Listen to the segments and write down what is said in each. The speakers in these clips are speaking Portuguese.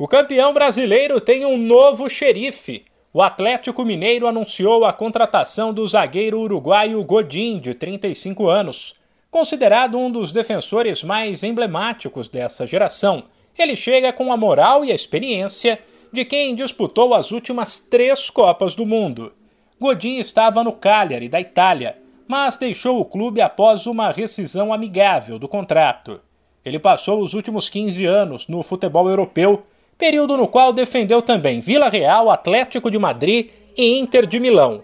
O campeão brasileiro tem um novo xerife. O Atlético Mineiro anunciou a contratação do zagueiro uruguaio Godin, de 35 anos. Considerado um dos defensores mais emblemáticos dessa geração, ele chega com a moral e a experiência de quem disputou as últimas três Copas do Mundo. Godin estava no Cagliari, da Itália, mas deixou o clube após uma rescisão amigável do contrato. Ele passou os últimos 15 anos no futebol europeu período no qual defendeu também Vila Real, Atlético de Madrid e Inter de Milão.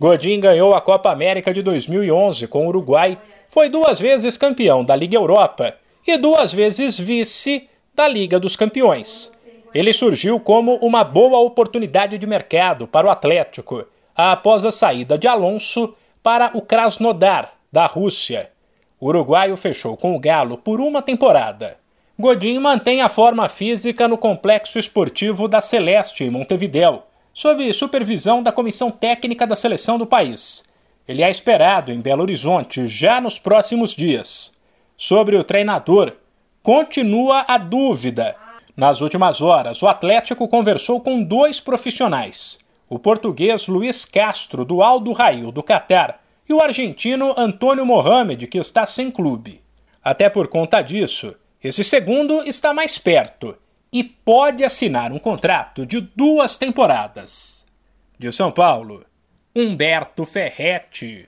Godin ganhou a Copa América de 2011 com o Uruguai, foi duas vezes campeão da Liga Europa e duas vezes vice da Liga dos Campeões. Ele surgiu como uma boa oportunidade de mercado para o Atlético, após a saída de Alonso para o Krasnodar, da Rússia. O uruguaio fechou com o Galo por uma temporada. Godin mantém a forma física no complexo esportivo da Celeste, em Montevidéu, sob supervisão da comissão técnica da seleção do país. Ele é esperado em Belo Horizonte já nos próximos dias. Sobre o treinador, continua a dúvida. Nas últimas horas, o Atlético conversou com dois profissionais: o português Luiz Castro, do Aldo Rail, do Catar, e o argentino Antônio Mohamed, que está sem clube. Até por conta disso, esse segundo está mais perto e pode assinar um contrato de duas temporadas. De São Paulo, Humberto Ferretti.